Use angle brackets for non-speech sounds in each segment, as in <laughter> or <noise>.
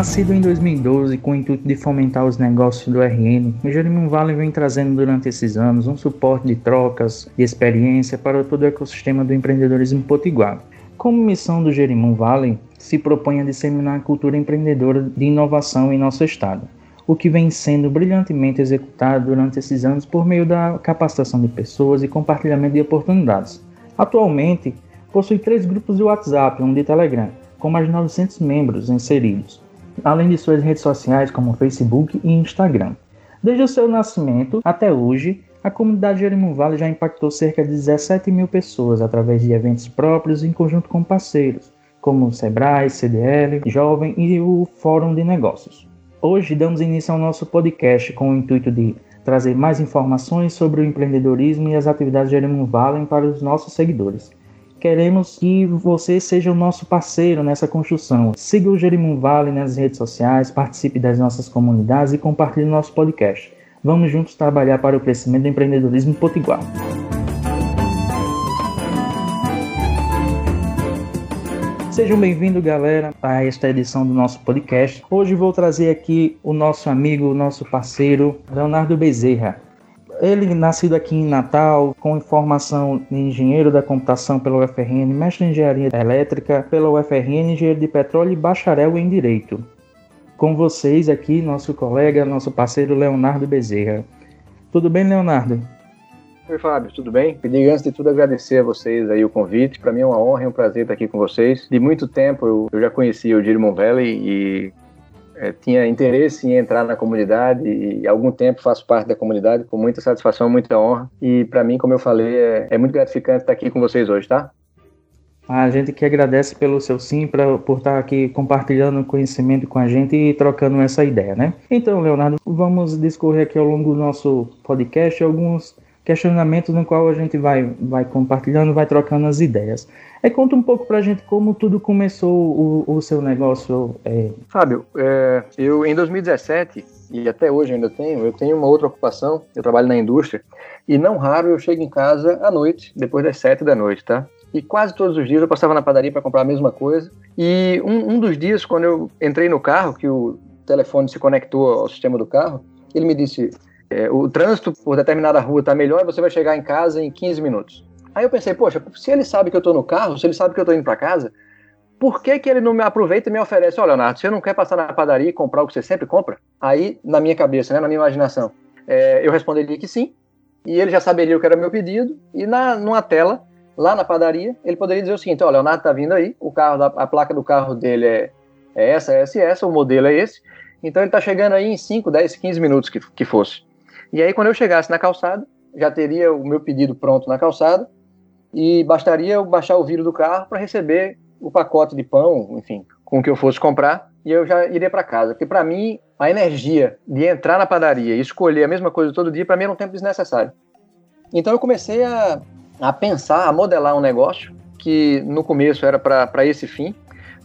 Nascido em 2012 com o intuito de fomentar os negócios do RN, o Jerimum Valley vem trazendo durante esses anos um suporte de trocas e experiência para todo o ecossistema do empreendedorismo potiguar. Como missão do Jerimum Valley, se propõe a disseminar a cultura empreendedora de inovação em nosso estado, o que vem sendo brilhantemente executado durante esses anos por meio da capacitação de pessoas e compartilhamento de oportunidades. Atualmente, possui três grupos de WhatsApp e um de Telegram, com mais de 900 membros inseridos, além de suas redes sociais como Facebook e Instagram. Desde o seu nascimento até hoje, a comunidade Jerimum Vale já impactou cerca de 17 mil pessoas através de eventos próprios em conjunto com parceiros, como o Sebrae, CDL, Jovem e o Fórum de Negócios. Hoje damos início ao nosso podcast com o intuito de trazer mais informações sobre o empreendedorismo e as atividades Jerimum Vale para os nossos seguidores. Queremos que você seja o nosso parceiro nessa construção. Siga o Jerimum Vale nas redes sociais, participe das nossas comunidades e compartilhe nosso podcast. Vamos juntos trabalhar para o crescimento do empreendedorismo potiguar. Sejam bem-vindos, galera, a esta edição do nosso podcast. Hoje vou trazer aqui o nosso amigo, o nosso parceiro, Leonardo Bezerra. Ele, nascido aqui em Natal, com formação de engenheiro da computação pela UFRN, mestre em engenharia elétrica pela UFRN, engenheiro de petróleo e bacharel em direito. Com vocês aqui, nosso colega, nosso parceiro Leonardo Bezerra. Tudo bem, Leonardo? Oi, Fábio, tudo bem? Queria, antes de tudo, agradecer a vocês aí o convite. Para mim é uma honra e um prazer estar aqui com vocês. De muito tempo eu, eu já conhecia o Dirmont Valley e é, tinha interesse em entrar na comunidade e há algum tempo faço parte da comunidade com muita satisfação, muita honra. E para mim, como eu falei, é, é, muito gratificante estar aqui com vocês hoje, tá? A gente que agradece pelo seu sim, pra, por estar aqui compartilhando conhecimento com a gente e trocando essa ideia, né? Então, Leonardo, vamos discorrer aqui ao longo do nosso podcast alguns questionamentos no qual a gente vai, vai compartilhando, vai trocando as ideias. É, conta um pouco pra gente como tudo começou o, o seu negócio. É... Fábio, é, eu em 2017, e até hoje ainda tenho, eu tenho uma outra ocupação, eu trabalho na indústria, e não raro eu chego em casa à noite, depois das sete da noite, tá? E quase todos os dias eu passava na padaria para comprar a mesma coisa. E um, um dos dias, quando eu entrei no carro, que o telefone se conectou ao sistema do carro, ele me disse: é, o trânsito por determinada rua está melhor, você vai chegar em casa em 15 minutos. Aí eu pensei, poxa, se ele sabe que eu tô no carro, se ele sabe que eu tô indo para casa, por que, que ele não me aproveita e me oferece, olha, Leonardo, você não quer passar na padaria e comprar o que você sempre compra? Aí, na minha cabeça, né, na minha imaginação, é, eu responderia que sim, e ele já saberia o que era meu pedido, e na, numa tela, lá na padaria, ele poderia dizer o seguinte, olha, Leonardo tá vindo aí, o carro, a placa do carro dele é, é essa, essa e essa, o modelo é esse, então ele tá chegando aí em 5, 10, 15 minutos que, que fosse. E aí, quando eu chegasse na calçada, já teria o meu pedido pronto na calçada, e bastaria eu baixar o vírus do carro para receber o pacote de pão, enfim, com o que eu fosse comprar, e eu já iria para casa. Porque para mim, a energia de entrar na padaria e escolher a mesma coisa todo dia, para mim era um tempo desnecessário. Então eu comecei a, a pensar, a modelar um negócio que no começo era para esse fim,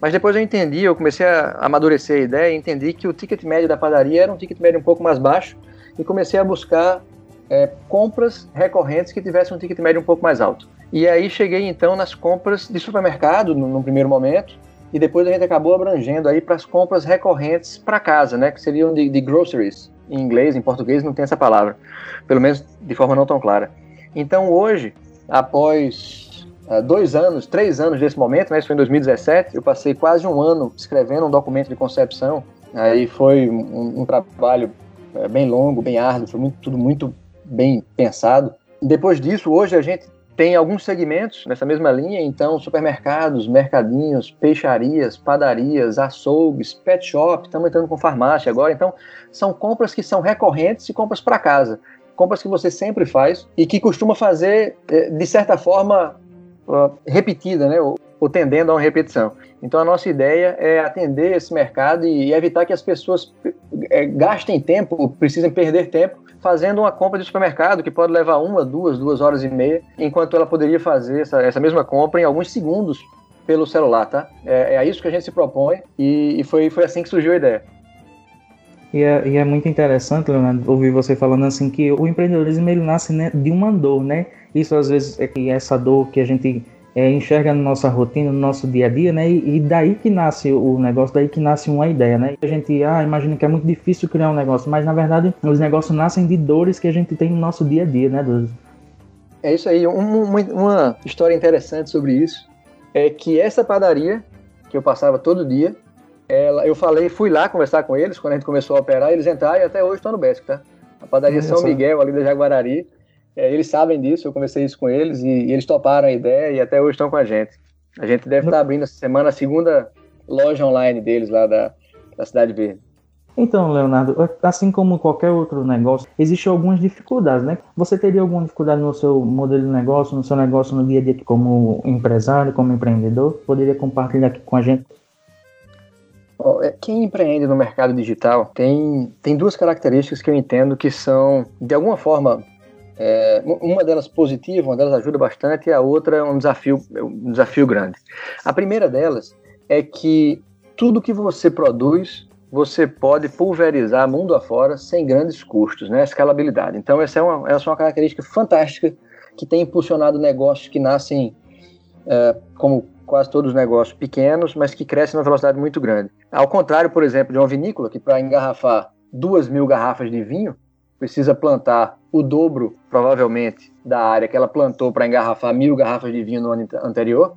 mas depois eu entendi, eu comecei a amadurecer a ideia e entendi que o ticket médio da padaria era um ticket médio um pouco mais baixo e comecei a buscar é, compras recorrentes que tivessem um ticket médio um pouco mais alto. E aí cheguei então nas compras de supermercado no, no primeiro momento, e depois a gente acabou abrangendo aí para as compras recorrentes para casa, né, que seriam de, de, groceries em inglês, em português não tem essa palavra, pelo menos de forma não tão clara. Então hoje, após uh, dois anos, três anos desse momento, né, isso foi em 2017, eu passei quase um ano escrevendo um documento de concepção. Aí foi um, um trabalho uh, bem longo, bem árduo, foi muito, tudo muito bem pensado. Depois disso, hoje a gente tem alguns segmentos nessa mesma linha, então supermercados, mercadinhos, peixarias, padarias, açougues, pet shop, estamos entrando com farmácia agora, então são compras que são recorrentes e compras para casa, compras que você sempre faz e que costuma fazer eh, de certa forma repetida, né, ou tendendo a uma repetição. Então a nossa ideia é atender esse mercado e evitar que as pessoas eh, gastem tempo, precisem perder tempo fazendo uma compra de supermercado que pode levar uma, duas, duas horas e meia, enquanto ela poderia fazer essa, essa mesma compra em alguns segundos pelo celular, tá? É, é isso que a gente se propõe e, e foi, foi assim que surgiu a ideia. E é, e é, muito interessante, Leonardo, ouvir você falando assim que o empreendedorismo ele nasce né, de uma dor, né? Isso às vezes é que essa dor que a gente é, enxerga na nossa rotina, no nosso dia a dia, né? E, e, daí que nasce o negócio, daí que nasce uma ideia, né? A gente, ah, imagina que é muito difícil criar um negócio, mas na verdade os negócios nascem de dores que a gente tem no nosso dia a dia, né, Dudu? É isso aí. Um, uma, uma história interessante sobre isso é que essa padaria que eu passava todo dia, ela, eu falei, fui lá conversar com eles quando a gente começou a operar, eles entraram e até hoje estão no Besc, tá? A padaria São Miguel, ali da Jaguarari. É, eles sabem disso, eu conversei isso com eles e, e, eles toparam a ideia e até hoje estão com a gente. A gente deve estar abrindo essa semana a segunda loja online deles lá da, da Cidade Verde. Então, Leonardo, assim como qualquer outro negócio, existem algumas dificuldades, né? Você teria alguma dificuldade no seu modelo de negócio, no seu negócio no dia a dia como empresário, como empreendedor? Poderia compartilhar aqui com a gente? É, quem empreende no mercado digital tem, tem duas características que eu entendo que são, de alguma forma, é, uma delas positiva, uma delas ajuda bastante, e a outra é um desafio, é um desafio grande. A primeira delas é que tudo que você produz, você pode pulverizar mundo afora sem grandes custos, né? Escalabilidade. Então, essa é uma, essa é uma característica fantástica que tem impulsionado negócios que nascem é, como quase todos os negócios pequenos, mas que crescem numa velocidade muito grande. Ao contrário, por exemplo, de uma vinícola, que para engarrafar duas mil garrafas de vinho, precisa plantar o dobro, provavelmente, da área que ela plantou para engarrafar mil garrafas de vinho no ano anterior.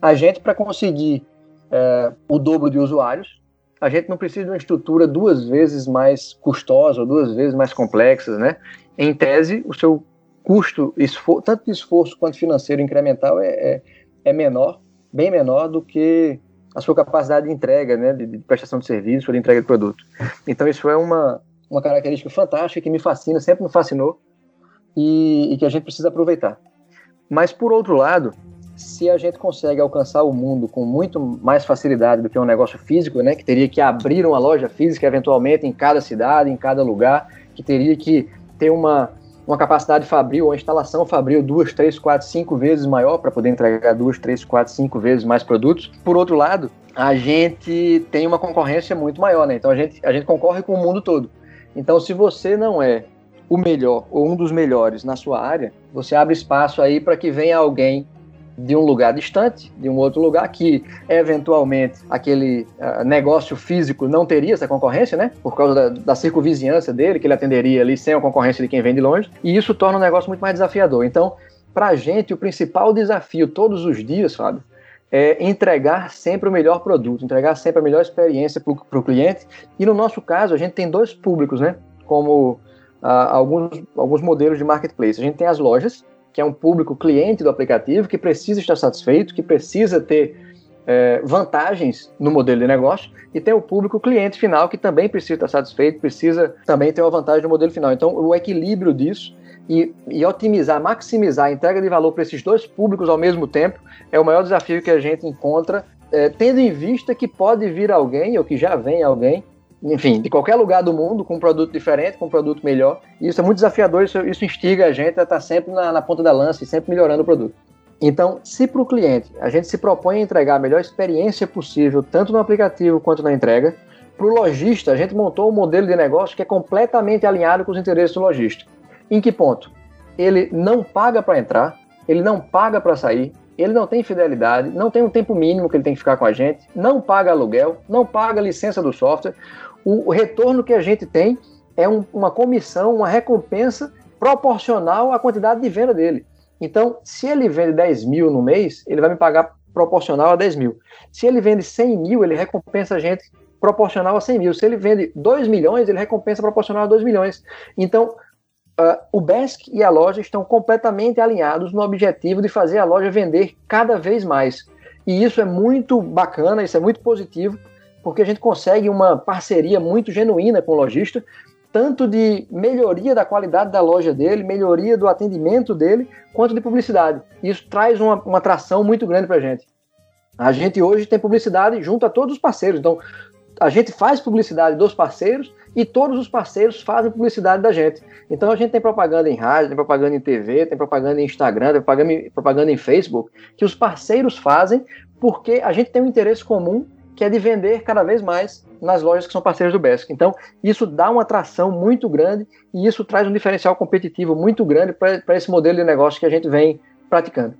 A gente, para conseguir é, o dobro de usuários, a gente não precisa de uma estrutura duas vezes mais custosa ou duas vezes mais complexa, né? Em tese, o seu custo, tanto de esforço quanto financeiro incremental, é, é, é menor bem menor do que a sua capacidade de entrega, né, de, de prestação de serviço ou de entrega de produto. Então isso é uma, uma característica fantástica que me fascina, sempre me fascinou e, e que a gente precisa aproveitar. Mas por outro lado, se a gente consegue alcançar o mundo com muito mais facilidade do que um negócio físico, né, que teria que abrir uma loja física eventualmente em cada cidade, em cada lugar, que teria que ter uma uma capacidade fabril, uma instalação fabril duas, três, quatro, cinco vezes maior para poder entregar duas, três, quatro, cinco vezes mais produtos. Por outro lado, a gente tem uma concorrência muito maior, né? Então a gente, a gente concorre com o mundo todo. Então, se você não é o melhor ou um dos melhores na sua área, você abre espaço aí para que venha alguém de um lugar distante, de um outro lugar que eventualmente aquele uh, negócio físico não teria essa concorrência, né? Por causa da, da, circunvizinhança dele, que ele atenderia ali sem a concorrência de quem vem de longe, e isso torna o negócio muito mais desafiador. Então, para a gente, o principal desafio todos os dias, Fábio, é entregar sempre o melhor produto, entregar sempre a melhor experiência para o cliente. E no nosso caso, a gente tem dois públicos, né? Como uh, alguns, alguns modelos de marketplace. A gente tem as lojas, que é um público cliente do aplicativo, que precisa estar satisfeito, que precisa ter é, vantagens no modelo de negócio, e tem o público cliente final, que também precisa estar satisfeito, precisa também ter uma vantagem no modelo final. Então, o equilíbrio disso e, e otimizar, maximizar a entrega de valor para esses dois públicos ao mesmo tempo é o maior desafio que a gente encontra, é, tendo em vista que pode vir alguém, ou que já vem alguém, enfim, de qualquer lugar do mundo, com um produto diferente, com um produto melhor. E isso é muito desafiador, isso, isso instiga a gente a estar sempre na, na ponta da lança e sempre melhorando o produto. Então, se para o cliente a gente se propõe a entregar a melhor experiência possível, tanto no aplicativo quanto na entrega, para o lojista, a gente montou um modelo de negócio que é completamente alinhado com os interesses do lojista. Em que ponto? Ele não paga para entrar, ele não paga para sair, ele não tem fidelidade, não tem um tempo mínimo que ele tem que ficar com a gente, não paga aluguel, não paga licença do software o, retorno que a gente tem é um, uma comissão, uma recompensa proporcional à quantidade de venda dele. Então, se ele vende 10 mil no mês, ele vai me pagar proporcional a 10 mil. Se ele vende 100 mil, ele recompensa a gente proporcional a 100 mil. Se ele vende 2 milhões, ele recompensa proporcional a 2 milhões. Então, uh, o BESC e a loja estão completamente alinhados no objetivo de fazer a loja vender cada vez mais. E isso é muito bacana, isso é muito positivo, porque a gente consegue uma parceria muito genuína com o lojista, tanto de melhoria da qualidade da loja dele, melhoria do atendimento dele, quanto de publicidade. Isso traz uma, uma atração muito grande para a gente. A gente hoje tem publicidade junto a todos os parceiros, então a gente faz publicidade dos parceiros e todos os parceiros fazem publicidade da gente. Então a gente tem propaganda em rádio, tem propaganda em TV, tem propaganda em Instagram, tem propaganda em, propaganda em Facebook, que os parceiros fazem porque a gente tem um interesse comum que é de vender cada vez mais nas lojas que são parceiras do BESC. Então, isso dá uma atração muito grande e isso traz um diferencial competitivo muito grande para esse modelo de negócio que a gente vem praticando.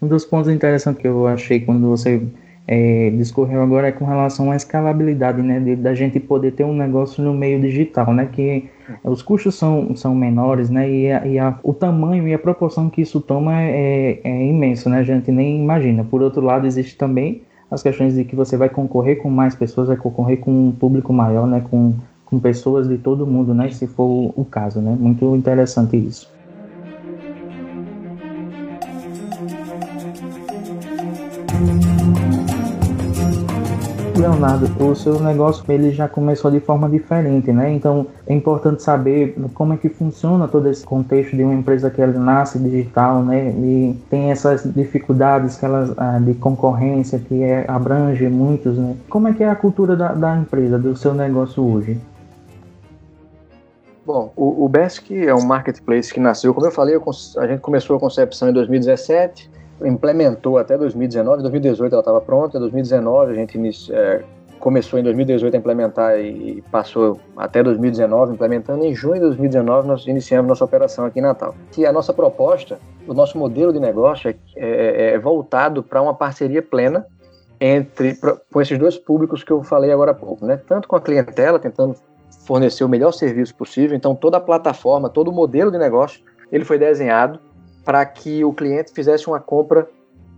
Um dos pontos interessantes que eu achei quando você é, discorreu agora é com relação à escalabilidade, né, de, da gente poder ter um negócio no meio digital, né, que os custos são, são menores, né, e, a, e a, o tamanho e a proporção que isso toma é, é imenso, né, a gente nem imagina. Por outro lado, existe também as questões de que você vai concorrer com mais pessoas, vai concorrer com um público maior, né, com, com pessoas de todo mundo, né, se for o caso, né, muito interessante isso. Leonardo, o seu negócio ele já começou de forma diferente, né? Então é importante saber como é que funciona todo esse contexto de uma empresa que ela nasce digital, né? E tem essas dificuldades que elas, ah, de concorrência que é, abrange muitos, né? Como é que é a cultura da, da empresa, do seu negócio hoje? Bom, o, o é um marketplace que nasceu, como eu falei, a gente começou a concepção em 2017, implementou até 2019, em 2018 ela estava pronta, em 2019 a gente inicia, é, começou em 2018 a implementar e passou até 2019 implementando. Em junho de 2019 nós iniciamos nossa operação aqui em Natal. E a nossa proposta, o nosso modelo de negócio é, é, é voltado para uma parceria plena entre pra, com esses dois públicos que eu falei agora há pouco, né? Tanto com a clientela tentando fornecer o melhor serviço possível, então toda a plataforma, todo o modelo de negócio, ele foi desenhado para que o cliente fizesse uma compra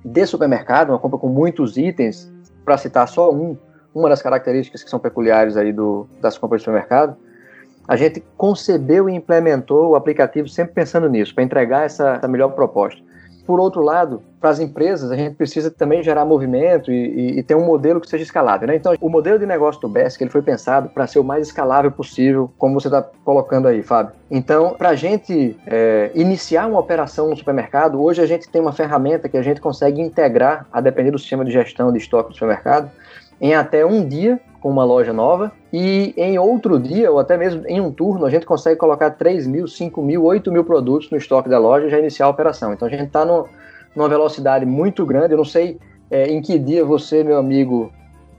de supermercado, uma compra com muitos itens, para citar só um, uma das características que são peculiares aí do, das compras de supermercado, a gente concebeu e implementou o aplicativo sempre pensando nisso, para entregar essa, essa melhor proposta. Por outro lado, para as empresas, a gente precisa também gerar movimento e, e, e ter um modelo que seja escalável. Né? Então, o modelo de negócio do BESC ele foi pensado para ser o mais escalável possível, como você está colocando aí, Fábio. Então, para a gente é, iniciar uma operação no supermercado, hoje a gente tem uma ferramenta que a gente consegue integrar, a depender do sistema de gestão de estoque do supermercado, em até um dia com uma loja nova e em outro dia, ou até mesmo em um turno, a gente consegue colocar 3 mil, 5 mil, 8 mil produtos no estoque da loja e já iniciar a operação. Então a gente está numa velocidade muito grande. Eu não sei é, em que dia você, meu amigo,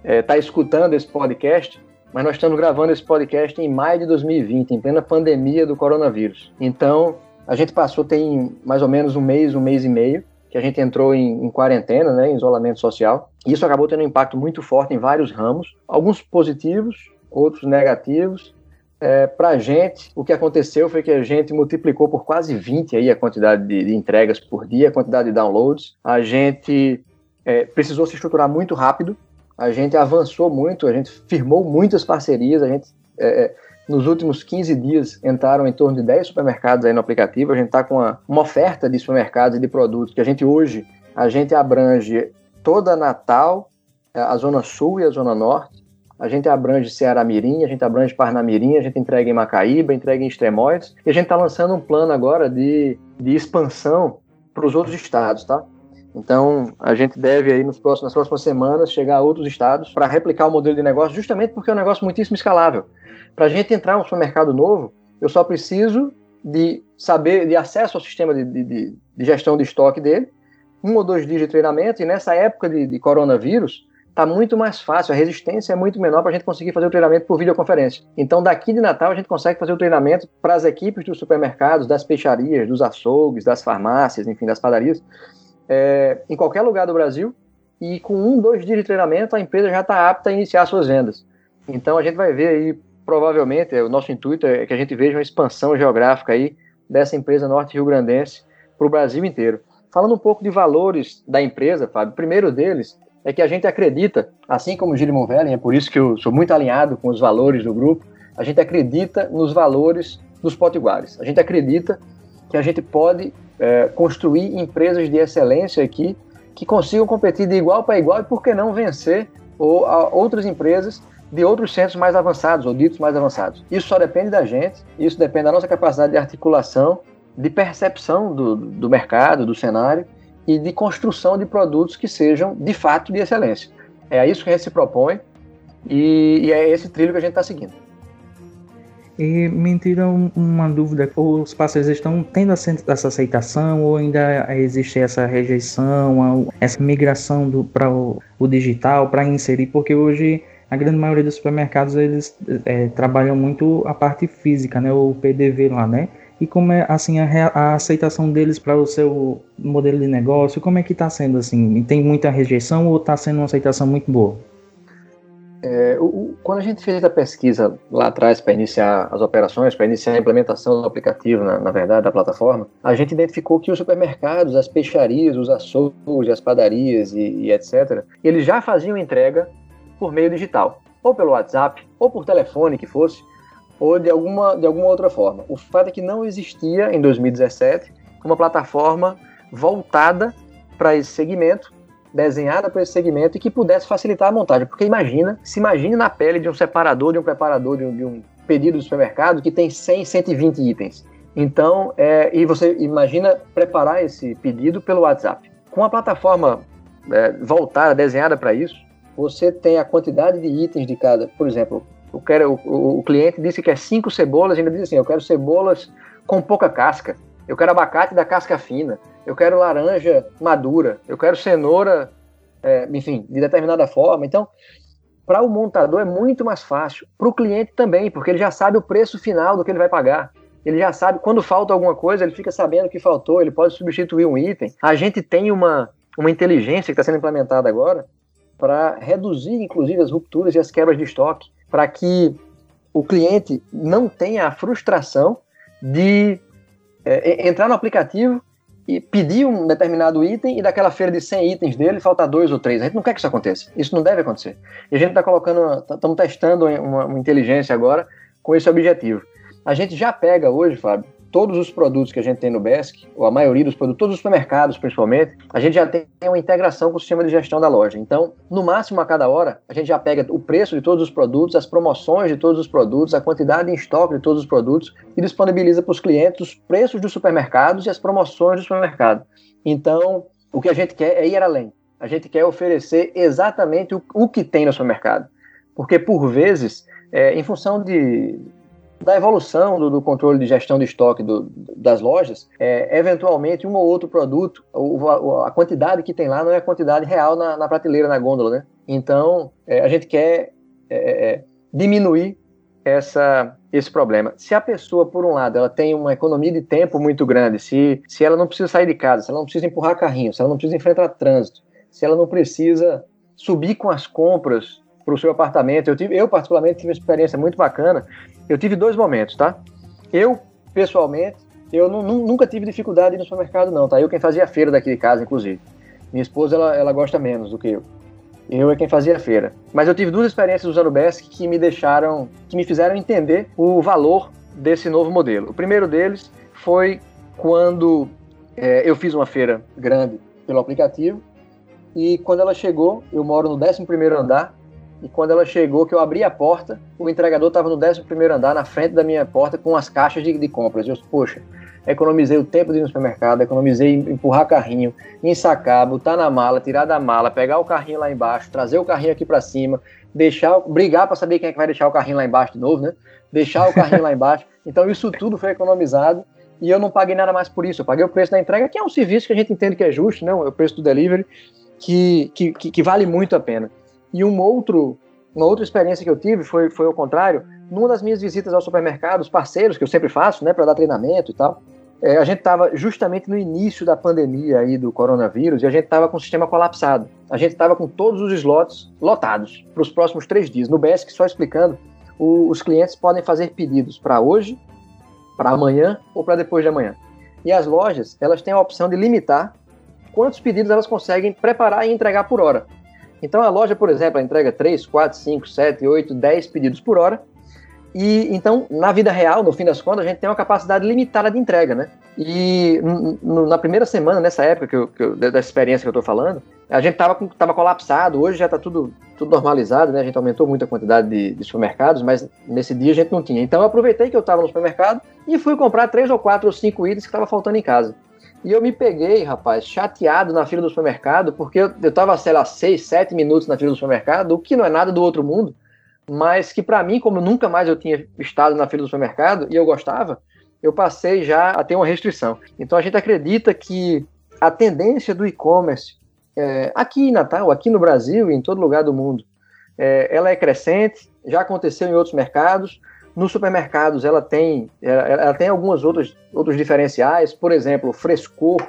está é, escutando esse podcast, mas nós estamos gravando esse podcast em maio de 2020, em plena pandemia do coronavírus. Então a gente passou, tem mais ou menos um mês, um mês e meio, que a gente entrou em, em quarentena, né, em isolamento social. E isso acabou tendo um impacto muito forte em vários ramos, alguns positivos, outros negativos. É, para a gente, o que aconteceu foi que a gente multiplicou por quase 20 aí a quantidade de, de entregas por dia, a quantidade de downloads. A gente é, precisou se estruturar muito rápido, a gente avançou muito, a gente firmou muitas parcerias, a gente é, é nos últimos 15 dias entraram em torno de 10 supermercados aí no aplicativo. A gente está com uma, uma, oferta de supermercados e de produtos que a gente hoje a gente abrange toda Natal, é, a Zona Sul e a Zona Norte. A gente abrange Ceará Mirim, a gente abrange Parnamirim, a gente entrega em Macaíba, entrega em Extremóides. E a gente está lançando um plano agora de, de expansão para os outros estados, tá? Então, a gente deve aí nos próximos, nas próximas semanas chegar a outros estados para replicar o modelo de negócio, justamente porque é um negócio muitíssimo escalável. Para a gente entrar no supermercado novo, eu só preciso de saber, de acesso ao sistema de, de, de gestão de estoque dele, um ou dois dias de treinamento, e nessa época de, de coronavírus, está muito mais fácil, a resistência é muito menor para a gente conseguir fazer o treinamento por videoconferência. Então, daqui de Natal, a gente consegue fazer o treinamento para as equipes dos supermercados, das peixarias, dos açougues, das farmácias, enfim, das padarias, é, em qualquer lugar do Brasil, e com um, dois dias de treinamento, a empresa já está apta a iniciar suas vendas. Então, a gente vai ver aí provavelmente, é, o nosso intuito é que a gente veja uma expansão geográfica aí dessa empresa norte-rio-grandense para o Brasil inteiro. Falando um pouco de valores da empresa, Fábio, o primeiro deles é que a gente acredita, assim como o Gillian Vellen, é por isso que eu sou muito alinhado com os valores do grupo, a gente acredita nos valores dos potiguares. A gente acredita que a gente pode é, construir empresas de excelência aqui que consigam competir de igual para igual e, por que não, vencer ou, outras empresas de outros centros mais avançados ou ditos mais avançados. Isso só depende da gente, isso depende da nossa capacidade de articulação, de percepção do, do mercado, do cenário e de construção de produtos que sejam de fato de excelência. É isso que a gente se propõe e, e é esse trilho que a gente está seguindo. E me tira uma dúvida: os parceiros estão tendo essa aceitação ou ainda existe essa rejeição, essa migração para o, o digital, para inserir? Porque hoje a grande maioria dos supermercados eles é, trabalham muito a parte física, né, o PDV lá, né? e como é assim a, a aceitação deles para o seu modelo de negócio, como é que está sendo assim? Tem muita rejeição ou está sendo uma aceitação muito boa? É, o, quando a gente fez a pesquisa lá atrás para iniciar as operações, para iniciar a implementação do aplicativo, na, na, verdade, da plataforma, a gente identificou que os supermercados, as peixarias, os açougues, as padarias e, e etc., eles já faziam entrega por meio digital, ou pelo WhatsApp, ou por telefone que fosse, ou de alguma, de alguma outra forma. O fato é que não existia, em 2017, uma plataforma voltada para esse segmento desenhada para esse segmento e que pudesse facilitar a montagem. Porque imagina, se imagine na pele de um separador, de um preparador, de um, de um pedido do supermercado que tem 100, 120 itens. Então, é, e você imagina preparar esse pedido pelo WhatsApp. Com a plataforma é, voltada, desenhada para isso, você tem a quantidade de itens de cada. Por exemplo, eu quero, o, o cliente disse que é cinco cebolas, ainda diz assim: eu quero cebolas com pouca casca, eu quero abacate da casca fina, eu quero laranja madura, eu quero cenoura, é, enfim, de determinada forma. Então, para o montador é muito mais fácil, para o cliente também, porque ele já sabe o preço final do que ele vai pagar. Ele já sabe, quando falta alguma coisa, ele fica sabendo que faltou, ele pode substituir um item. A gente tem uma, uma inteligência que está sendo implementada agora para reduzir, inclusive, as rupturas e as quebras de estoque, para que o cliente não tenha a frustração de é, entrar no aplicativo e pedir um determinado item e daquela feira de 100 itens dele faltar dois ou três. A gente não quer que isso aconteça. Isso não deve acontecer. E a gente está colocando, estamos testando uma, uma inteligência agora com esse objetivo. A gente já pega hoje, Fábio, todos os produtos que a gente tem no BESC, ou a maioria dos produtos, todos os supermercados principalmente, a gente já tem uma integração com o sistema de gestão da loja. Então, no máximo a cada hora, a gente já pega o preço de todos os produtos, as promoções de todos os produtos, a quantidade em estoque de todos os produtos e disponibiliza para os clientes os preços dos supermercados e as promoções do supermercado. Então, o que a gente quer é ir além. A gente quer oferecer exatamente o, o que tem no supermercado. Porque, por vezes, é, em função de da evolução do, do, controle de gestão de estoque do, das lojas, é, eventualmente um ou outro produto, o, a, quantidade que tem lá não é a quantidade real na, na prateleira, na gôndola, né? Então, é, a gente quer é, é, diminuir essa, esse problema. Se a pessoa, por um lado, ela tem uma economia de tempo muito grande, se, se ela não precisa sair de casa, se ela não precisa empurrar carrinho, se ela não precisa enfrentar trânsito, se ela não precisa subir com as compras para o seu apartamento. Eu, tive, eu, particularmente, tive uma experiência muito bacana. Eu tive dois momentos, tá? Eu, pessoalmente, eu nunca tive dificuldade no supermercado, não, tá? Eu quem fazia a feira daqui de casa, inclusive. Minha esposa, ela, ela gosta menos do que eu. Eu é quem fazia a feira. Mas eu tive duas experiências usando o BESC que me deixaram, que me fizeram entender o valor desse novo modelo. O primeiro deles foi quando é, eu fiz uma feira grande pelo aplicativo e quando ela chegou, eu moro no 11 primeiro andar, e quando ela chegou, que eu abri a porta, o entregador estava no 11 andar, na frente da minha porta, com as caixas de, de compras. Eu, poxa, economizei o tempo de ir no supermercado, economizei empurrar carrinho, ensacar, botar na mala, tirar da mala, pegar o carrinho lá embaixo, trazer o carrinho aqui para cima, deixar, brigar para saber quem é que vai deixar o carrinho lá embaixo de novo, né? Deixar o carrinho lá embaixo. <laughs> Então isso tudo foi economizado e eu não paguei nada mais por isso. Eu paguei o preço da entrega, que é um serviço que a gente entende que é justo, né? O preço do delivery, que, que, que vale muito a pena. E um outro, uma outra experiência que eu tive foi, foi ao contrário. Numa das minhas visitas aos supermercados, parceiros, que eu sempre faço, né, para dar treinamento e tal, é, a gente estava justamente no início da pandemia aí do coronavírus e a gente estava com o sistema colapsado. A gente estava com todos os slots lotados para os próximos três dias. No BESC, só explicando, o, os clientes podem fazer pedidos para hoje, para amanhã ou para depois de amanhã. E as lojas, elas têm a opção de limitar quantos pedidos elas conseguem preparar e entregar por hora. Então a loja, por exemplo, entrega 3, 4, 5, 7, 8, 10 pedidos por hora. E então, na vida real, no fim das contas, a gente tem uma capacidade limitada de entrega, né? E na primeira semana, nessa época que eu, que eu, da experiência que eu estou falando, a gente estava tava colapsado, hoje já está tudo, tudo normalizado, né? A gente aumentou muito a quantidade de, de, supermercados, mas nesse dia a gente não tinha. Então eu aproveitei que eu estava no supermercado e fui comprar três ou quatro ou cinco itens que estavam faltando em casa. E eu me peguei, rapaz, chateado na fila do supermercado, porque eu, eu tava, sei lá, seis, sete minutos na fila do supermercado, o que não é nada do outro mundo, mas que para mim, como nunca mais eu tinha estado na fila do supermercado e eu gostava, eu passei já a ter uma restrição. Então a gente acredita que a tendência do e-commerce é, aqui em Natal, aqui no Brasil e em todo lugar do mundo, é, ela é crescente, já aconteceu em outros mercados, Nos supermercados ela tem, ela, ela tem alguns outros, outros diferenciais, por exemplo, o frescor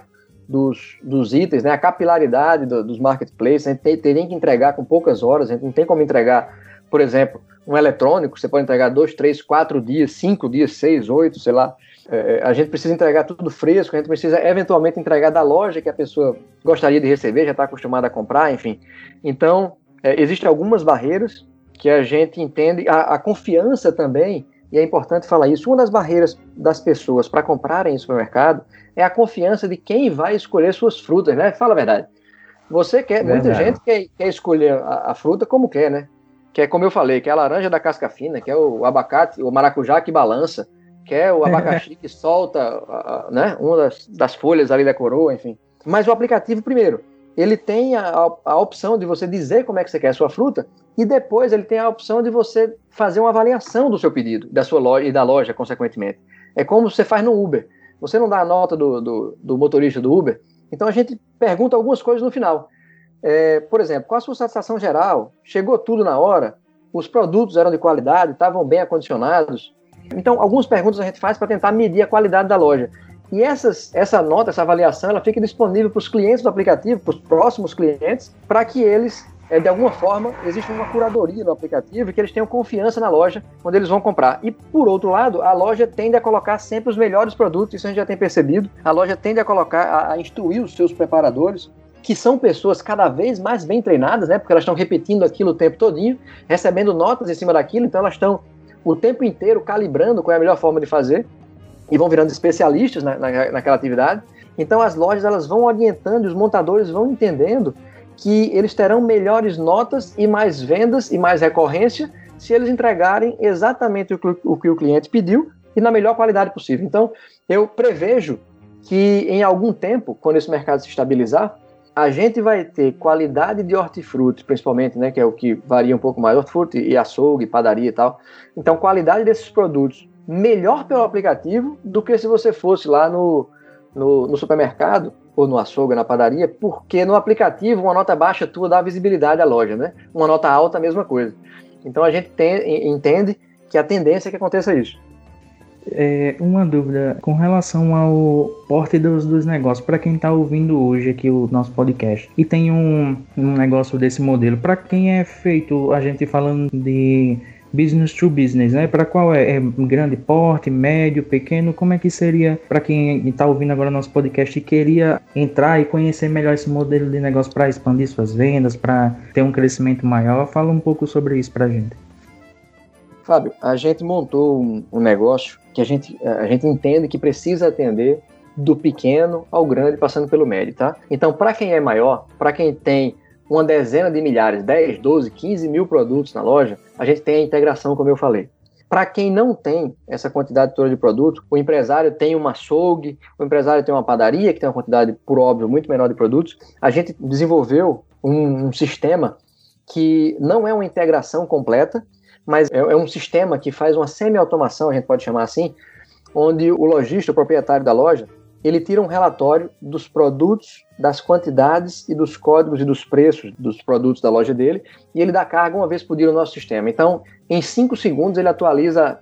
dos, dos itens, né, a capilaridade do, dos marketplaces, a gente tem, teria que entregar com poucas horas, a gente não tem como entregar, por exemplo, um eletrônico, você pode entregar dois, três, quatro dias, cinco dias, seis, oito, sei lá. É, a gente precisa entregar tudo fresco, a gente precisa eventualmente entregar da loja que a pessoa gostaria de receber, já está acostumada a comprar, enfim. Então, é, existem algumas barreiras que a gente entende, a, a confiança também, e é importante falar isso, uma das barreiras das pessoas para comprarem em supermercado é a confiança de quem vai escolher suas frutas, né? Fala a verdade. Você quer, verdade. muita gente quer, quer escolher a, a, fruta como quer, né? Que é como eu falei, que é a laranja da casca fina, que é o abacate, o maracujá que balança, que é o abacaxi <laughs> que solta, né? Uma das, das folhas ali da coroa, enfim. Mas o aplicativo, primeiro, ele tem a, a, opção de você dizer como é que você quer a sua fruta e depois ele tem a opção de você fazer uma avaliação do seu pedido, da sua loja e da loja, consequentemente. É como você faz no Uber. Você não dá a nota do, do, do motorista do Uber, então a gente pergunta algumas coisas no final. É, por exemplo, qual a sua satisfação geral? Chegou tudo na hora? Os produtos eram de qualidade? Estavam bem acondicionados? Então, algumas perguntas a gente faz para tentar medir a qualidade da loja. E essas, essa nota, essa avaliação, ela fica disponível para os clientes do aplicativo, para os próximos clientes, para que eles, é, de alguma forma, exista uma curadoria no aplicativo que eles tenham confiança na loja quando eles vão comprar. E, por outro lado, a loja tende a colocar sempre os melhores produtos, isso a gente já tem percebido. A loja tende a colocar, a, a instruir os seus preparadores que são pessoas cada vez mais bem treinadas, né? Porque elas estão repetindo aquilo o tempo todinho, recebendo notas em cima daquilo, então elas estão o tempo inteiro calibrando qual é a melhor forma de fazer e vão virando especialistas na, na, naquela atividade. Então as lojas elas vão orientando, os montadores vão entendendo que eles terão melhores notas e mais vendas e mais recorrência se eles entregarem exatamente o que o, cliente pediu e na melhor qualidade possível. Então eu prevejo que em algum tempo, quando esse mercado se estabilizar, a gente vai ter qualidade de hortifruti, principalmente, né, que é o que varia um pouco mais, hortifruti e açougue, padaria e tal. Então, qualidade desses produtos melhor pelo aplicativo do que se você fosse lá no, no, no supermercado ou no açougue, na padaria, porque no aplicativo uma nota baixa tua dá visibilidade à loja, né? Uma nota alta, a mesma coisa. Então a gente tem, entende que a tendência é que aconteça isso. É, uma dúvida com relação ao porte dos, dos negócios, para quem está ouvindo hoje aqui o nosso podcast e tem um, um negócio desse modelo, para quem é feito a gente falando de business to business, né? Para qual é? é? grande porte, médio, pequeno? Como é que seria para quem está ouvindo agora nosso podcast e queria entrar e conhecer melhor esse modelo de negócio para expandir suas vendas, para ter um crescimento maior? Fala um pouco sobre isso para a gente. Fábio, a gente montou um, um negócio que a gente, a gente entende que precisa atender do pequeno ao grande, passando pelo médio, tá? Então, para quem é maior, para quem tem uma dezena de milhares, 10, 12, 15 mil produtos na loja, a gente tem a integração, como eu falei. Para quem não tem essa quantidade toda de produto, o empresário tem uma açougue, o empresário tem uma padaria que tem uma quantidade, por óbvio, muito menor de produtos. A gente desenvolveu um, um sistema que não é uma integração completa, mas é, é um sistema que faz uma semi-automação, a gente pode chamar assim, onde o lojista, o proprietário da loja, ele tira um relatório dos produtos, das quantidades e dos códigos e dos preços dos produtos da loja dele, e ele dá carga uma vez por dia no nosso sistema. Então, em cinco segundos, ele atualiza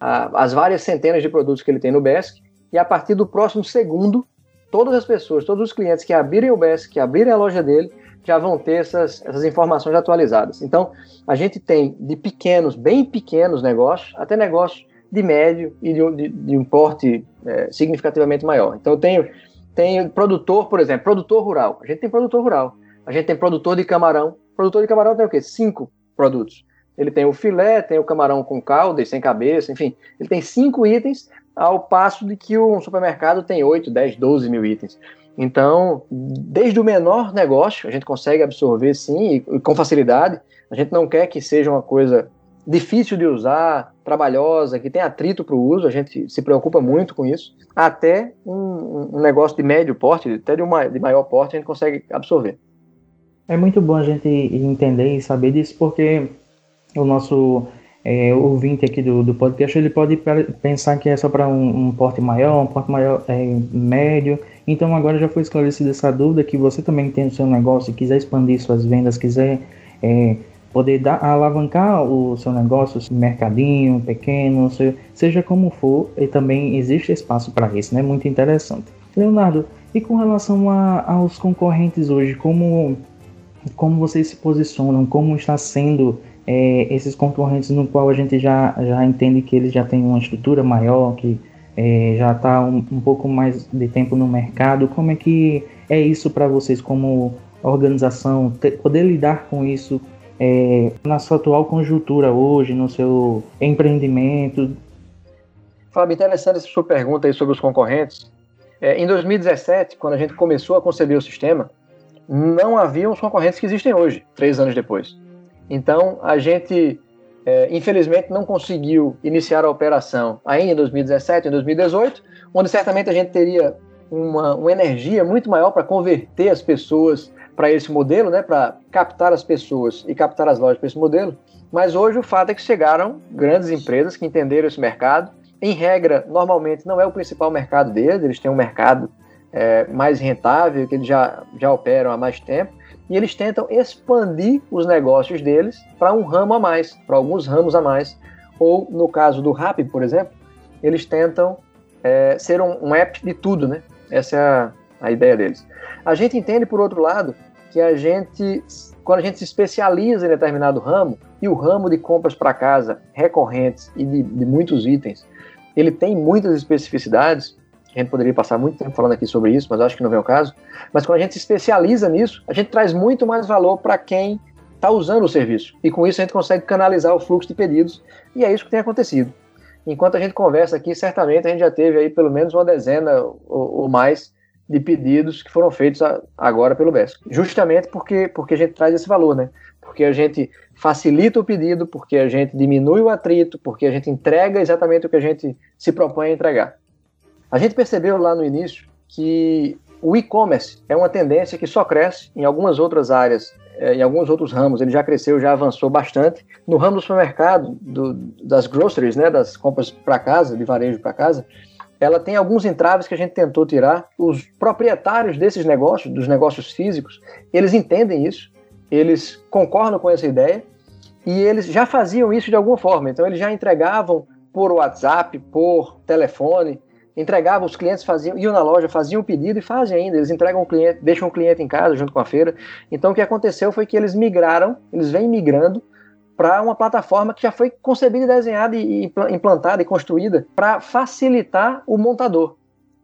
a, as várias centenas de produtos que ele tem no BESC, e a partir do próximo segundo, todas as pessoas, todos os clientes que abrirem o BESC, que abrirem a loja dele, já vão ter essas, essas informações atualizadas. Então, a gente tem de pequenos, bem pequenos negócios, até negócios de médio e de, de, de um porte é, significativamente maior. Então eu tenho, tenho produtor, por exemplo, produtor rural. A gente tem produtor rural. A gente tem produtor de camarão. produtor de camarão tem o quê? Cinco produtos. Ele tem o filé, tem o camarão com calda e sem cabeça, enfim. Ele tem cinco itens, ao passo de que um supermercado tem 8, 10, 12 mil itens. Então, desde o menor negócio, a gente consegue absorver sim, e com facilidade. A gente não quer que seja uma coisa difícil de usar, trabalhosa, que tem atrito para o uso, a gente se preocupa muito com isso, até um, um negócio de médio porte, até de, uma, de maior porte, a gente consegue absorver. É muito bom a gente entender e saber disso, porque o nosso é, ouvinte aqui do, do podcast, ele pode pensar que é só para um, um, porte maior, um porte maior é, médio. Então agora já foi esclarecida essa dúvida que você também tem o seu negócio quiser expandir suas vendas, quiser é, poder dar, alavancar o seu negócio, o mercadinho pequeno, seja como for, e também existe espaço para isso, né? Muito interessante. Leonardo, e com relação a, aos concorrentes hoje, como, como vocês se posicionam, como está sendo é, esses concorrentes no qual a gente já, já entende que eles já têm uma estrutura maior, que é, já está um, um pouco mais de tempo no mercado, como é que é isso para vocês como organização, ter, poder lidar com isso é, na sua atual conjuntura hoje, no seu empreendimento? Fábio, interessante essa sua pergunta aí sobre os concorrentes. É, em 2017, quando a gente começou a conceber o sistema, não haviam os concorrentes que existem hoje, três anos depois. Então, a gente, é, infelizmente, não conseguiu iniciar a operação ainda em 2017, em 2018, onde certamente a gente teria uma, uma energia muito maior para converter as pessoas para esse modelo, né, para captar as pessoas e captar as lojas para esse modelo. Mas hoje o fato é que chegaram grandes empresas que entenderam esse mercado. Em regra, normalmente não é o principal mercado deles, eles têm um mercado é, mais rentável, que eles já, já operam há mais tempo, e eles tentam expandir os negócios deles para um ramo a mais, para alguns ramos a mais. Ou no caso do Rappi, por exemplo, eles tentam é, ser um, um app de tudo, né? Essa é a, a ideia deles. A gente entende, por outro lado, que a gente, quando a gente se especializa em determinado ramo, e o ramo de compras para casa recorrentes e de, de, muitos itens, ele tem muitas especificidades, a gente poderia passar muito tempo falando aqui sobre isso, mas acho que não vem o caso, mas quando a gente se especializa nisso, a gente traz muito mais valor para quem está usando o serviço, e com isso a gente consegue canalizar o fluxo de pedidos, e é isso que tem acontecido. Enquanto a gente conversa aqui, certamente a gente já teve aí pelo menos uma dezena ou, ou mais de pedidos que foram feitos agora pelo BESC. Justamente porque, porque a gente traz esse valor, né? Porque a gente facilita o pedido, porque a gente diminui o atrito, porque a gente entrega exatamente o que a gente se propõe a entregar. A gente percebeu lá no início que o e-commerce é uma tendência que só cresce em algumas outras áreas, eh, em alguns outros ramos. Ele já cresceu, já avançou bastante. No ramo do supermercado, do, das groceries, né, das compras para casa, de varejo para casa, ela tem alguns entraves que a gente tentou tirar. Os proprietários desses negócios, dos negócios físicos, eles entendem isso, eles concordam com essa ideia e eles já faziam isso de alguma forma. Então, eles já entregavam por WhatsApp, por telefone, entregavam, os clientes faziam, iam na loja, faziam o pedido e fazem ainda. Eles entregam o cliente, deixam o cliente em casa junto com a feira. Então, o que aconteceu foi que eles migraram, eles vêm migrando para uma plataforma que já foi concebida desenhada e implantada e construída para facilitar o montador.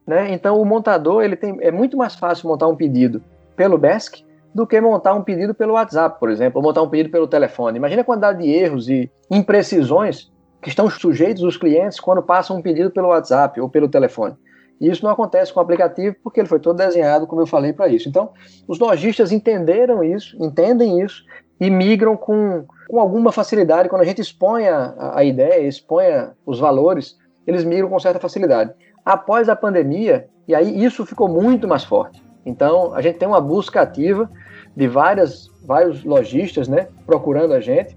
Né? Então, o montador ele tem, é muito mais fácil montar um pedido pelo BESC do que montar um pedido pelo WhatsApp, por exemplo, ou montar um pedido pelo telefone. Imagina a quantidade de erros e imprecisões que estão sujeitos os clientes quando passam um pedido pelo WhatsApp ou pelo telefone. E isso não acontece com o aplicativo porque ele foi todo desenhado, como eu falei, para isso. Então, os lojistas entenderam isso, entendem isso e migram com, com alguma facilidade. Quando a gente expõe a, a ideia, expõe os valores, eles migram com certa facilidade. Após a pandemia, e aí isso ficou muito mais forte. Então, a gente tem uma busca ativa de várias, vários lojistas né, procurando a gente.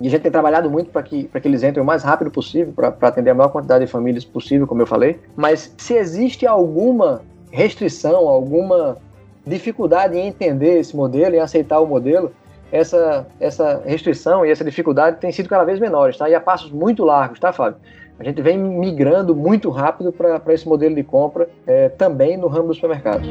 E a gente tem trabalhado muito para que, que eles entrem o mais rápido possível, para atender a maior quantidade de famílias possível, como eu falei. Mas se existe alguma restrição, alguma dificuldade em entender esse modelo, em aceitar o modelo, essa, essa restrição e essa dificuldade tem sido cada vez menores, tá? E a passos muito largos, tá, Fábio? A gente vem migrando muito rápido para esse modelo de compra é, também no ramo dos supermercados.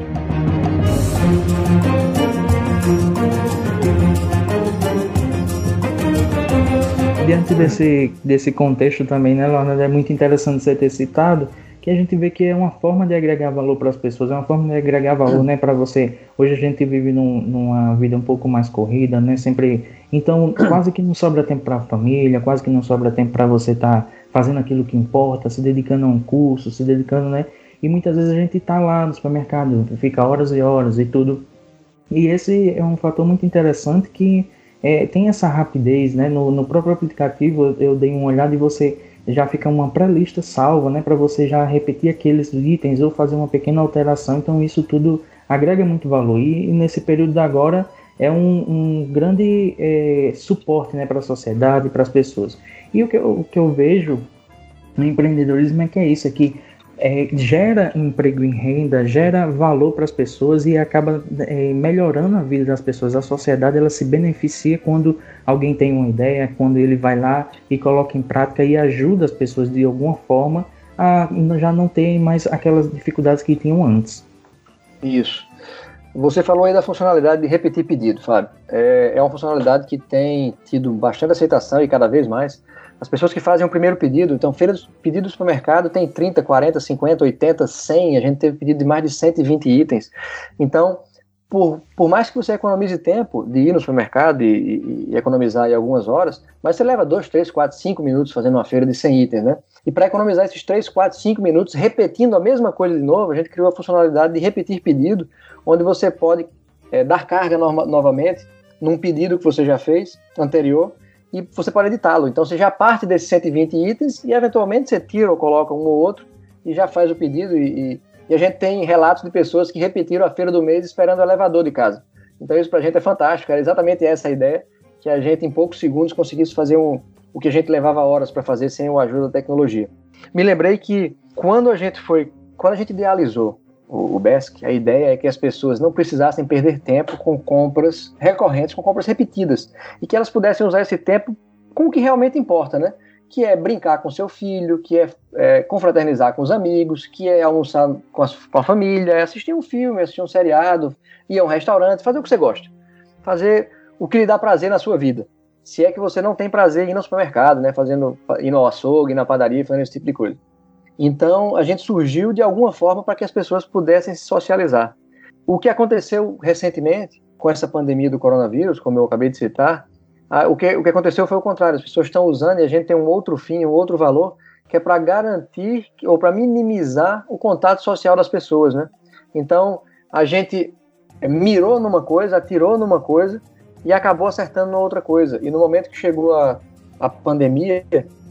Diante desse, desse contexto também, né, Leonardo, é muito interessante você ter citado que a gente vê que é uma forma de agregar valor para as pessoas, é uma forma de agregar valor, né, para você. Hoje a gente vive num, numa vida um pouco mais corrida, né, sempre. Então, quase que não sobra tempo para a família, quase que não sobra tempo para você estar tá fazendo aquilo que importa, se dedicando a um curso, se dedicando, né? E muitas vezes a gente está lá no supermercado, fica horas e horas e tudo. E esse é um fator muito interessante que é, tem essa rapidez, né? No, no próprio aplicativo eu, dei uma olhada e você já fica uma pré-lista salva, né, para você já repetir aqueles itens ou fazer uma pequena alteração. Então isso tudo agrega muito valor e, nesse período agora é um, um grande é, suporte, né, para a sociedade, para as pessoas. E o que, eu, o que eu vejo no empreendedorismo é que é isso, é que é, gera emprego em renda, gera valor para as pessoas e acaba é, melhorando a vida das pessoas. A sociedade ela se beneficia quando alguém tem uma ideia, quando ele vai lá e coloca em prática e ajuda as pessoas de alguma forma a já não ter mais aquelas dificuldades que tinham antes. Isso. Você falou aí da funcionalidade de repetir pedido, Fábio. É, é uma funcionalidade que tem tido bastante aceitação e cada vez mais. As pessoas que fazem o primeiro pedido, então, feiras pedidos para o mercado tem 30, 40, 50, 80, 100, a gente teve pedido de mais de 120 itens. Então, por, por mais que você economize tempo de ir no supermercado e, e, e economizar em algumas horas, mas você leva 2, 3, 4, 5 minutos fazendo uma feira de 100 itens, né? E para economizar esses 3, 4, 5 minutos repetindo a mesma coisa de novo, a gente criou a funcionalidade de repetir pedido, onde você pode é, dar carga no, novamente num pedido que você já fez anterior e você pode editá-lo. Então você já parte desses 120 itens e eventualmente você tira ou coloca um ou outro e já faz o pedido. E, e, e a gente tem relatos de pessoas que repetiram a feira do mês esperando o elevador de casa. Então isso para a gente é fantástico. Era exatamente essa a ideia, que a gente em poucos segundos conseguisse fazer um, o que a gente levava horas para fazer sem a ajuda da tecnologia. Me lembrei que quando a gente foi, quando a gente idealizou o, BESC, a ideia é que as pessoas não precisassem perder tempo com compras recorrentes, com compras repetidas, e que elas pudessem usar esse tempo com o que realmente importa, né? Que é brincar com seu filho, que é, é confraternizar com os amigos, que é almoçar com a, com a família, é assistir um filme, assistir um seriado, ir a um restaurante, fazer o que você gosta. Fazer o que lhe dá prazer na sua vida. Se é que você não tem prazer em ir no supermercado, né? Fazendo, ir no açougue, na padaria, fazendo esse tipo de coisa. Então, a gente surgiu de alguma forma para que as pessoas pudessem se socializar. O que aconteceu recentemente com essa pandemia do coronavírus, como eu acabei de citar, o que, o que aconteceu foi o contrário. As pessoas estão usando e a gente tem um outro fim, um outro valor, que é para garantir ou para minimizar o contato social das pessoas, né? Então, a gente mirou numa coisa, atirou numa coisa e acabou acertando na outra coisa. E no momento que chegou a, a pandemia,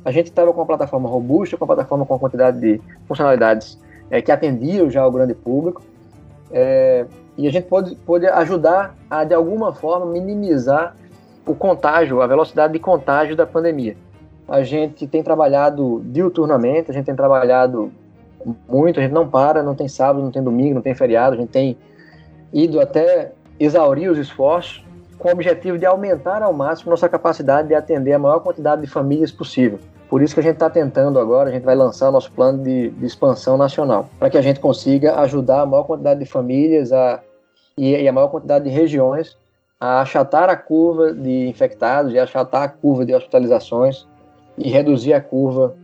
a gente estava com uma plataforma robusta, com uma plataforma com uma quantidade de funcionalidades é, que atendiam já o grande público, é, e a gente pôde, pôde ajudar a, de alguma forma, minimizar o contágio, a velocidade de contágio da pandemia. A gente tem trabalhado diuturnamente, a gente tem trabalhado muito, a gente não para, não tem sábado, não tem domingo, não tem feriado, a gente tem ido até exaurir os esforços com o objetivo de aumentar ao máximo nossa capacidade de atender a maior quantidade de famílias possível. Por isso que a gente está tentando agora, a gente vai lançar nosso plano de, de expansão nacional, para que a gente consiga ajudar a maior quantidade de famílias a, e, e a maior quantidade de regiões a achatar a curva de infectados e achatar a curva de hospitalizações e reduzir a curva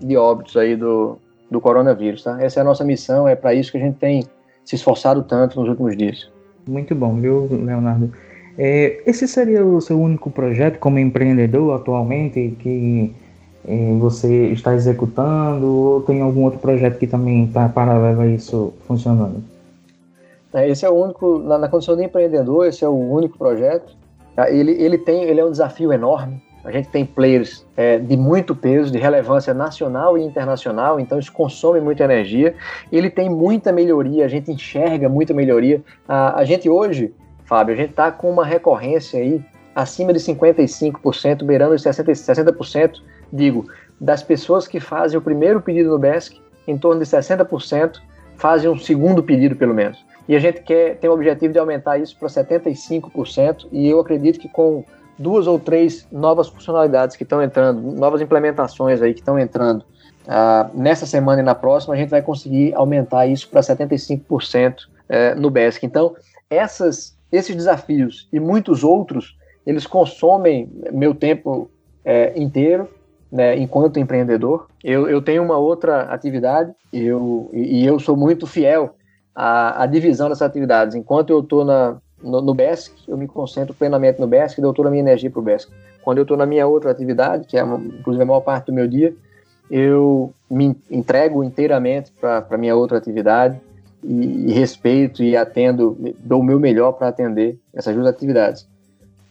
de óbitos aí do, do coronavírus. Tá? Essa é a nossa missão, é para isso que a gente tem se esforçado tanto nos últimos dias. Muito bom, viu, Leonardo? É, esse seria o seu único projeto como empreendedor atualmente que você está executando ou tem algum outro projeto que também está paralelo a isso funcionando? É, esse é o único, na, na, condição de empreendedor, esse é o único projeto. Ah, ele, ele, tem, ele é um desafio enorme. A gente tem players é, de muito peso, de relevância nacional e internacional, então isso consome muita energia. Ele tem muita melhoria, a gente enxerga muita melhoria. A, a gente hoje, Fábio, a gente está com uma recorrência aí acima de 55%, beirando os 60%, 60% digo, das pessoas que fazem o primeiro pedido no BESC, em torno de 60% fazem um segundo pedido, pelo menos. E a gente quer tem o objetivo de aumentar isso para 75%, e eu acredito que com duas ou três novas funcionalidades que estão entrando, novas implementações aí que estão entrando uh, nessa semana e na próxima, a gente vai conseguir aumentar isso para 75% uh, no BESC. Então, essas, esses desafios e muitos outros, eles consomem meu tempo uh, inteiro, né, enquanto empreendedor. Eu, eu tenho uma outra atividade eu, e eu sou muito fiel à, à divisão dessas atividades. Enquanto eu estou no, no BESC, eu me concentro plenamente no BESC e dou toda a minha energia para o BESC. Quando eu estou na minha outra atividade, que é inclusive a maior parte do meu dia, eu me entrego inteiramente para a minha outra atividade e, e, respeito e atendo, dou o meu melhor para atender essas duas atividades.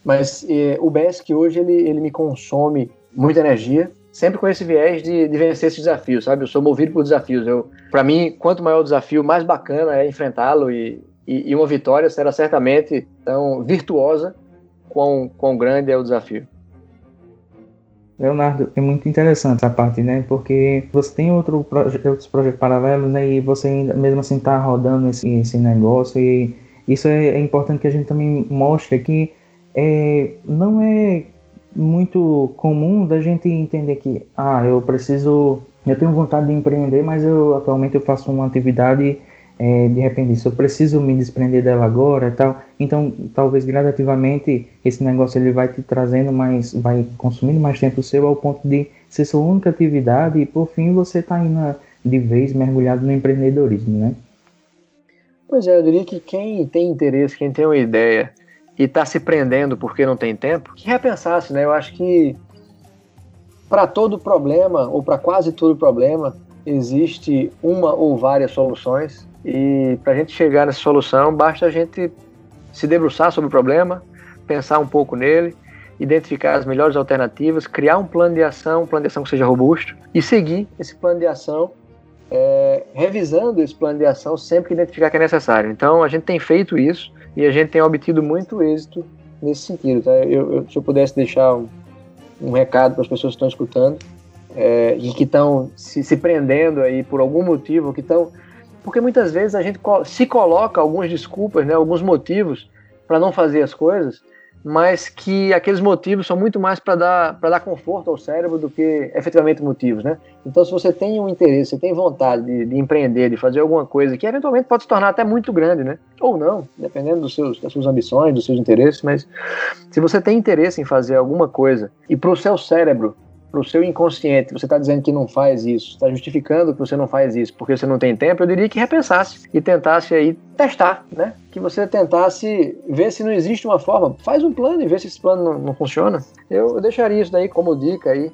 Mas eh, o BESC hoje ele, ele me consome muita energia, sempre com esse viés de, de vencer esses desafios, sabe? Eu sou movido por desafios. Eu, para mim, quanto maior o desafio, mais bacana é enfrentá-lo e, e, e, uma vitória será certamente tão virtuosa quão, quão grande é o desafio. Leonardo, é muito interessante essa parte, né? Porque você tem outro proje outros projetos paralelos, né? E você ainda, mesmo assim está rodando esse, esse negócio e isso é, é, importante que a gente também mostre que é, não é muito comum da gente entender que, ah, eu preciso, eu tenho vontade de empreender, mas eu atualmente eu faço uma atividade é, de repente se eu preciso me desprender dela agora e tal. Então, talvez gradativamente esse negócio ele vai te trazendo mais, vai consumindo mais tempo seu ao ponto de ser sua única atividade e por fim você está indo de vez mergulhado no empreendedorismo, né? Pois é, eu diria que quem tem interesse, quem tem uma ideia e está se prendendo porque não tem tempo, que repensasse, né? Eu acho que para todo problema, ou para quase todo problema, existe uma ou várias soluções e para a gente chegar nessa solução, basta a gente se debruçar sobre o problema, pensar um pouco nele, identificar as melhores alternativas, criar um plano de ação, um plano de ação que seja robusto e seguir esse plano de ação, é, revisando esse plano de ação sempre que identificar que é necessário. Então a gente tem feito isso e a gente tem obtido muito êxito nesse sentido. Tá? Eu, eu, se eu pudesse deixar um, um recado para as pessoas que estão escutando é, e que estão se, se prendendo aí por algum motivo, que estão porque muitas vezes a gente se coloca algumas desculpas, né, alguns motivos para não fazer as coisas, mas que aqueles motivos são muito mais para dar, dar conforto ao cérebro do que efetivamente motivos, né? Então, se você tem um interesse, você tem vontade de, de, empreender, de fazer alguma coisa que eventualmente pode se tornar até muito grande, né? Ou não, dependendo dos seus, das suas ambições, dos seus interesses, mas se você tem interesse em fazer alguma coisa e para o seu cérebro para o seu inconsciente, você está dizendo que não faz isso, está justificando que você não faz isso porque você não tem tempo, eu diria que repensasse e tentasse aí testar, né? Que você tentasse ver se não existe uma forma, faz um plano e vê se esse plano não, não funciona. Eu, eu, deixaria isso daí como dica aí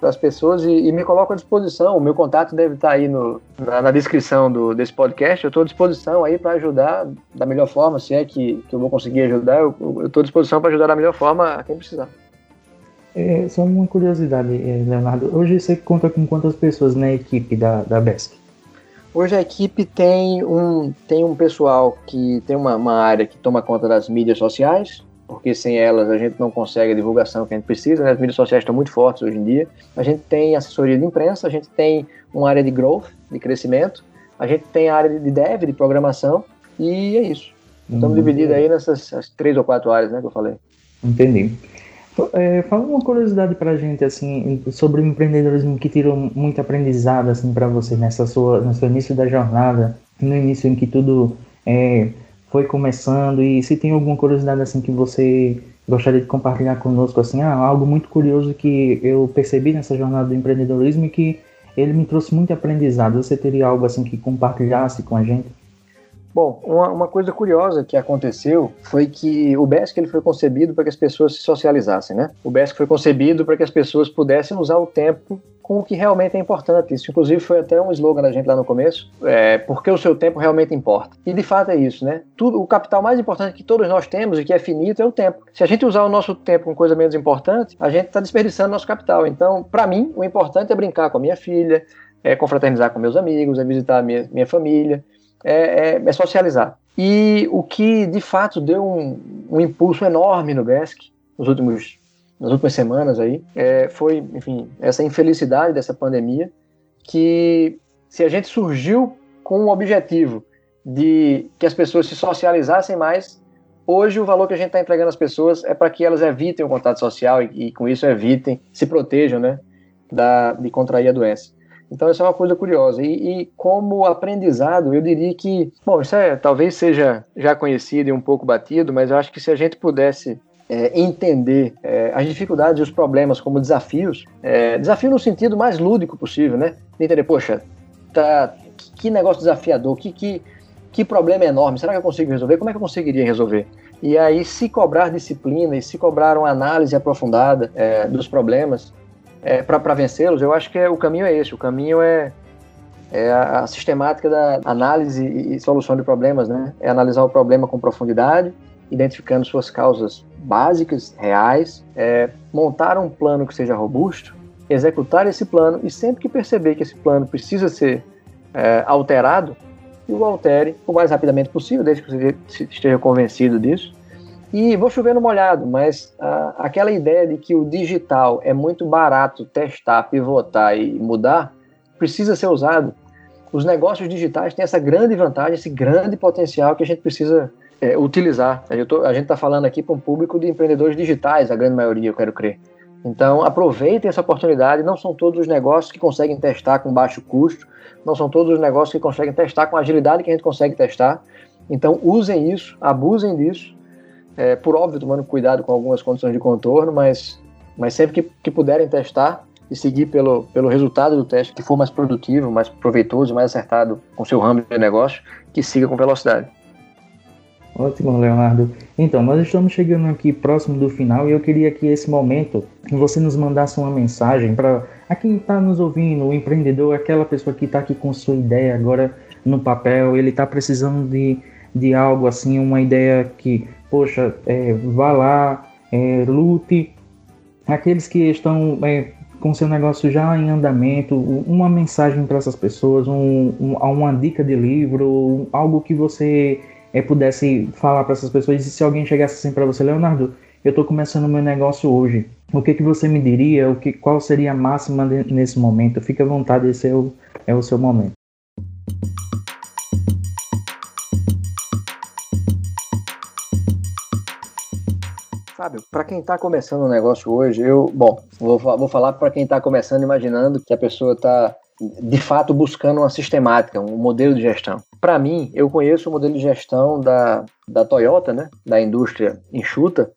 para as pessoas e, e, me coloco à disposição. O meu contato deve estar tá aí no, na, na descrição do, desse podcast. Eu estou à disposição aí para ajudar da melhor forma, se é que, que eu vou conseguir ajudar, eu estou à disposição para ajudar da melhor forma a quem precisar. É, só uma curiosidade, é, Leonardo. Hoje você conta com quantas pessoas na equipe da, da BESC? Hoje a equipe tem um, tem um pessoal que tem uma, uma área que toma conta das mídias sociais, porque sem elas a gente não consegue a divulgação que a gente precisa, né? as mídias sociais estão muito fortes hoje em dia. A gente tem assessoria de imprensa, a gente tem uma área de growth, de crescimento, a gente tem a área de dev, de programação, e é isso. Estamos hum, divididos aí nessas três ou quatro áreas né, que eu falei. Entendi. É, fala uma curiosidade pra gente, assim, sobre o empreendedorismo que tirou muito aprendizado, assim, para você nessa sua, no seu início da jornada, no início em que tudo é, foi começando, e se tem alguma curiosidade, assim, que você gostaria de compartilhar conosco, assim, ah, algo muito curioso que eu percebi nessa jornada do empreendedorismo e que ele me trouxe muito aprendizado. Você teria algo, assim, que compartilhasse com a gente? Bom, uma, uma, coisa curiosa que aconteceu foi que o BESC ele foi concebido para que as pessoas se socializassem, né? O BESC foi concebido para que as pessoas pudessem usar o tempo com o que realmente é importante. Isso, inclusive, foi até um slogan da gente lá no começo, é, porque o seu tempo realmente importa. E de fato é isso, né? Tudo, o capital mais importante que todos nós temos e que é finito é o tempo. Se a gente usar o nosso tempo com coisa menos importante, a gente está desperdiçando nosso capital. Então, para mim, o importante é brincar com a minha filha, é confraternizar com meus amigos, é visitar a minha, minha família é, é, é socializar. E o que de fato deu um, um impulso enorme no BESC nos últimos, nas últimas semanas aí é, foi, enfim, essa infelicidade dessa pandemia que se a gente surgiu com o objetivo de que as pessoas se socializassem mais, hoje o valor que a gente está entregando às pessoas é para que elas evitem o contato social e, e, com isso evitem, se protejam, né, da, de contrair a doença. Então, isso é uma coisa curiosa. E, e, como aprendizado, eu diria que, bom, isso é, talvez seja já conhecido e um pouco batido, mas eu acho que se a gente pudesse é, entender é, as dificuldades e os problemas como desafios, é, desafio no sentido mais lúdico possível, né? De entender, poxa, tá, que negócio desafiador, que, que, que problema enorme, será que eu consigo resolver? Como é que eu conseguiria resolver? E aí, se cobrar disciplina e se cobrar uma análise aprofundada é, dos problemas, é, para vencê-los, eu acho que é, o caminho é esse. O caminho é, é a, sistemática da análise e solução de problemas, né? É analisar o problema com profundidade, identificando suas causas básicas, reais, é, montar um plano que seja robusto, executar esse plano e sempre que perceber que esse plano precisa ser é, alterado, o altere o mais rapidamente possível, desde que você esteja convencido disso, E vou chover no molhado, mas a, aquela ideia de que o digital é muito barato testar, pivotar e mudar, precisa ser usado. Os negócios digitais têm essa grande vantagem, esse grande potencial que a gente precisa é, utilizar. Tô, a gente está falando aqui para um público de empreendedores digitais, a grande maioria, eu quero crer. Então, aproveitem essa oportunidade. Não são todos os negócios que conseguem testar com baixo custo, não são todos os negócios que conseguem testar com a agilidade que a gente consegue testar. Então, usem isso, abusem disso é, por óbvio, tomando cuidado com algumas condições de contorno, mas, mas sempre que, que puderem testar e seguir pelo, pelo resultado do teste que for mais produtivo, mais proveitoso, mais acertado com seu ramo de negócio, que siga com velocidade. Ótimo, Leonardo. Então, nós estamos chegando aqui próximo do final e eu queria que esse momento você nos mandasse uma mensagem para a quem está nos ouvindo, o empreendedor, aquela pessoa que está aqui com sua ideia agora no papel, ele está precisando de, de algo assim, uma ideia que poxa, é, vá lá, é, lute. Aqueles que estão é, com seu negócio já em andamento, uma mensagem para essas pessoas, um, um, uma dica de livro, algo que você é, pudesse falar para essas pessoas. E se alguém chegasse assim para você, Leonardo, eu estou começando meu negócio hoje. O que, que você me diria? O que, qual seria a máxima de, nesse momento? Fique à vontade, esse é o, é o seu momento. Fábio, para quem está começando um negócio hoje, eu, bom, vou, vou falar para quem está começando imaginando que a pessoa está de fato buscando uma sistemática, um modelo de gestão. Para mim, eu conheço o modelo de gestão da, da Toyota, né, da indústria enxuta,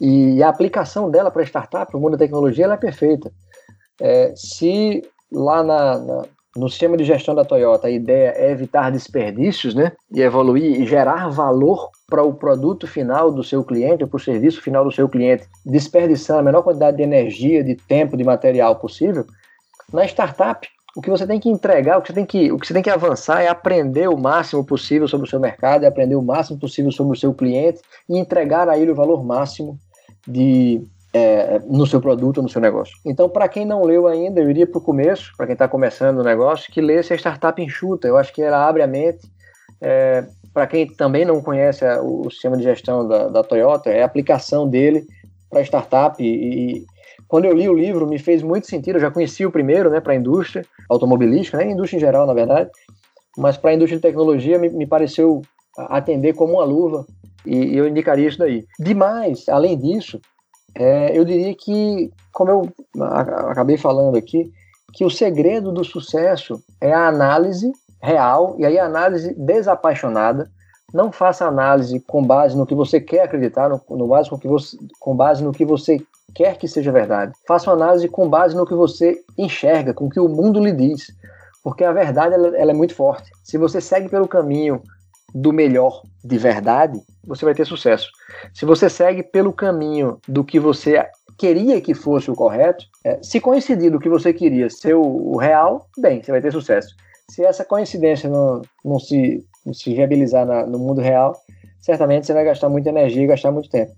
e a aplicação dela para startup, o mundo da tecnologia, ela é perfeita. É, se lá na, na, no sistema de gestão da Toyota, a ideia é evitar desperdícios, né? E evoluir e gerar valor para o produto final do seu cliente, para o serviço final do seu cliente, desperdiçando a menor quantidade de energia, de tempo, de material possível. Na startup, o que você tem que entregar, o que você tem que, o que você tem que avançar é aprender o máximo possível sobre o seu mercado, é aprender o máximo possível sobre o seu cliente e entregar a ele o valor máximo de é, no seu produto, no seu negócio. Então, para quem não leu ainda, eu iria para o começo, para quem está começando o negócio, que lesse a Startup Enxuta. Eu acho que ela abre a mente. É, para quem também não conhece o sistema de gestão da, da, Toyota, é a aplicação dele para startup. E, e, quando eu li o livro, me fez muito sentido. Eu já conheci o primeiro né, para a indústria automobilística, né, indústria em geral, na verdade, mas para a indústria de tecnologia me, me pareceu atender como uma luva e eu indicaria isso daí. Demais, além disso, é, eu diria que, como eu acabei falando aqui, que o segredo do sucesso é a análise real e aí a análise desapaixonada. Não faça análise com base no que você quer acreditar, no, no base com, que você, com base no que você quer que seja verdade. Faça uma análise com base no que você enxerga, com o que o mundo lhe diz. Porque a verdade ela, ela é muito forte. Se você segue pelo caminho do melhor de verdade, você vai ter sucesso. Se você segue pelo caminho do que você queria que fosse o correto, é, se coincidir do que você queria ser o, o, real, bem, você vai ter sucesso. Se essa coincidência não, não, se, não se viabilizar na, no mundo real, certamente você vai gastar muita energia e gastar muito tempo.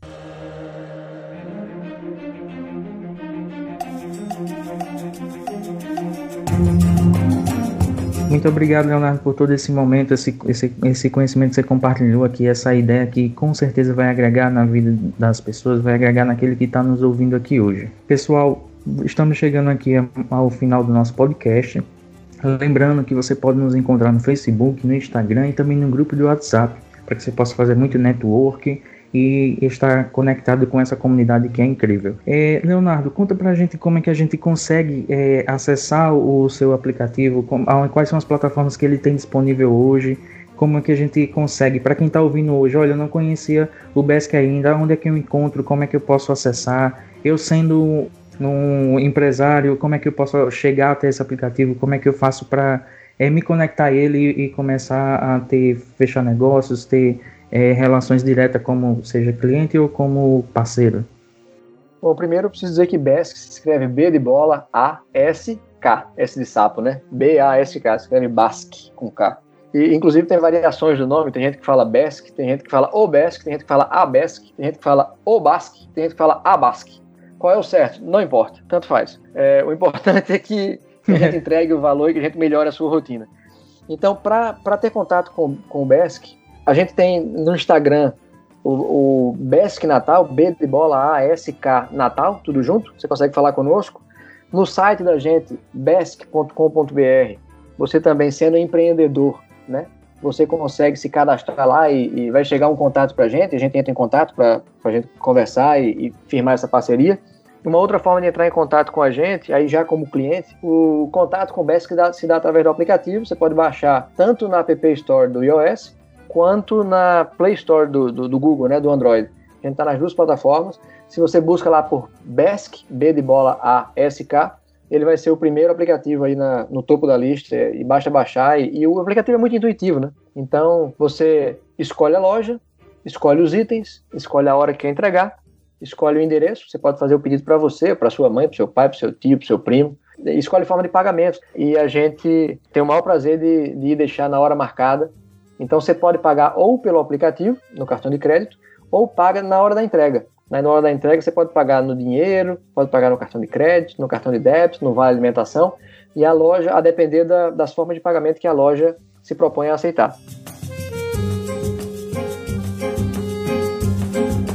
Muito obrigado, Leonardo, por todo esse momento, esse, esse, esse conhecimento que você compartilhou aqui, essa ideia que com certeza vai agregar na vida das pessoas, vai agregar naquele que está nos ouvindo aqui hoje. Pessoal, estamos chegando aqui ao final do nosso podcast. Lembrando que você pode nos encontrar no Facebook, no Instagram e também no grupo do WhatsApp, para que você possa fazer muito network e estar conectado com essa comunidade que é incrível. É, Leonardo, conta pra gente como é que a gente consegue é, acessar o seu aplicativo, quais são as plataformas que ele tem disponível hoje, como é que a gente consegue, para quem está ouvindo hoje, olha, eu não conhecia o Besk ainda, onde é que eu encontro, como é que eu posso acessar, eu sendo um empresário, como é que eu posso chegar até esse aplicativo, como é que eu faço para é, me conectar a ele e, e começar a ter, fechar negócios, ter é, relações diretas como seja cliente ou como parceiro? Bom, primeiro eu preciso dizer que BASC se escreve B de bola, A, S, K. S de sapo, né? B-A-S-K, se escreve BASC com K. E, inclusive tem variações do nome, tem gente que fala BASC, tem gente que fala o BASC, tem gente que fala a BASC, tem gente que fala o BASC, tem gente que fala a BASC. Qual é o certo? Não importa, tanto faz. É, o importante é que a gente <laughs> entregue o valor e que a gente melhore a sua rotina. Então, para ter contato com, com o BASC, a gente tem no Instagram o, o BESC Natal, B de bola A, S, K Natal, tudo junto. Você consegue falar conosco. No site da gente, besc.com.br, você também sendo empreendedor, né? Você consegue se cadastrar lá e, e vai chegar um contato para a gente, a gente entra em contato para a gente conversar e, e firmar essa parceria. Uma outra forma de entrar em contato com a gente, aí já como cliente, o contato com o BESC se dá através do aplicativo. Você pode baixar tanto na App Store do iOS quanto na Play Store do, do, do Google, né, do Android. A gente está nas duas plataformas. Se você busca lá por BESC, B de bola A, S, K, ele vai ser o primeiro aplicativo aí na, no topo da lista e basta baixar. E, e, o aplicativo é muito intuitivo, né? Então você escolhe a loja, escolhe os itens, escolhe a hora que quer entregar, escolhe o endereço. Você pode fazer o pedido para você, para sua mãe, para seu pai, para seu tio, para seu primo. Escolhe forma de pagamento. E a gente tem o maior prazer de, de deixar na hora marcada então você pode pagar ou pelo aplicativo, no cartão de crédito, ou paga na hora da entrega. Na hora da entrega você pode pagar no dinheiro, pode pagar no cartão de crédito, no cartão de débito, no vale alimentação, e a loja, a depender da, das formas de pagamento que a loja se propõe a aceitar.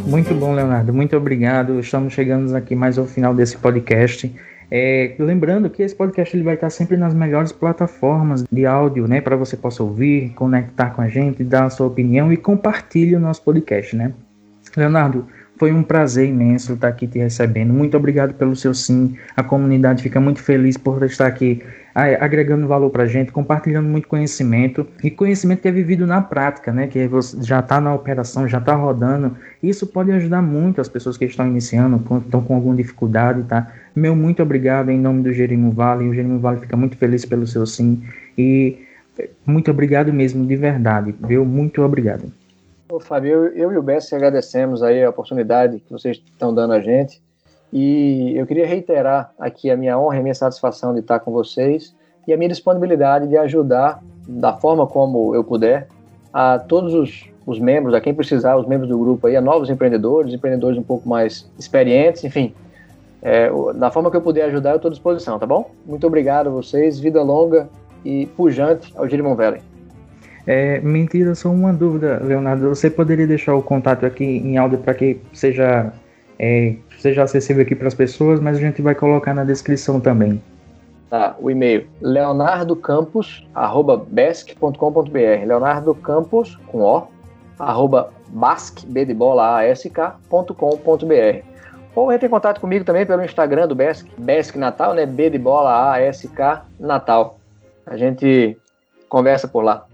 Muito bom, Leonardo. Muito obrigado. Estamos chegando aqui mais ao final desse podcast. É, lembrando que esse podcast ele vai estar sempre nas melhores plataformas de áudio, né, para você possa ouvir, conectar com a gente, dar a sua opinião e compartilhe o nosso podcast, né? Leonardo, foi um prazer imenso estar aqui te recebendo. Muito obrigado pelo seu sim. A comunidade fica muito feliz por estar aqui agregando valor para a gente, compartilhando muito conhecimento e conhecimento que é vivido na prática, né? Que você já está na operação, já está rodando. Isso pode ajudar muito as pessoas que estão iniciando, estão com alguma dificuldade, tá? Meu muito obrigado em nome do Jerimo Vale. O Jerimo Vale fica muito feliz pelo seu sim e muito obrigado mesmo, de verdade, viu? Muito obrigado. Ô, Fábio, eu, eu e o Bessi agradecemos aí a oportunidade que vocês estão dando a gente. E eu queria reiterar aqui a minha honra e a minha satisfação de estar com vocês e a minha disponibilidade de ajudar da forma como eu puder a todos os, os membros, a quem precisar, os membros do grupo aí, a novos empreendedores, empreendedores um pouco mais experientes, enfim. É, da forma que eu puder ajudar, eu estou à disposição, tá bom? Muito obrigado a vocês, vida longa e pujante ao Girimon Valley. É, mentira, só uma dúvida, Leonardo. Você poderia deixar o contato aqui em áudio para que seja, é, seja acessível aqui para as pessoas, mas a gente vai colocar na descrição também. Tá, o e-mail leonardocampos@besc.com.br. Leonardo Campos com o arroba basque, b de bola, ask.com.br. Ou entre em contato comigo também pelo Instagram do Besc, Besc Natal, né? B de bola, A, S, K, Natal. A gente conversa por lá.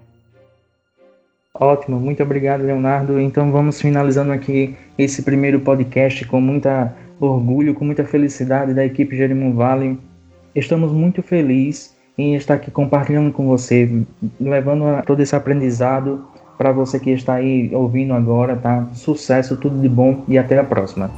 Ótimo, muito obrigado, Leonardo. Então vamos finalizando aqui esse primeiro podcast com muita orgulho, com muita felicidade da equipe Jerimum Vale. Estamos muito felizes em estar aqui compartilhando com você, levando todo esse aprendizado para você que está aí ouvindo agora, tá? Sucesso, tudo de bom e até a próxima.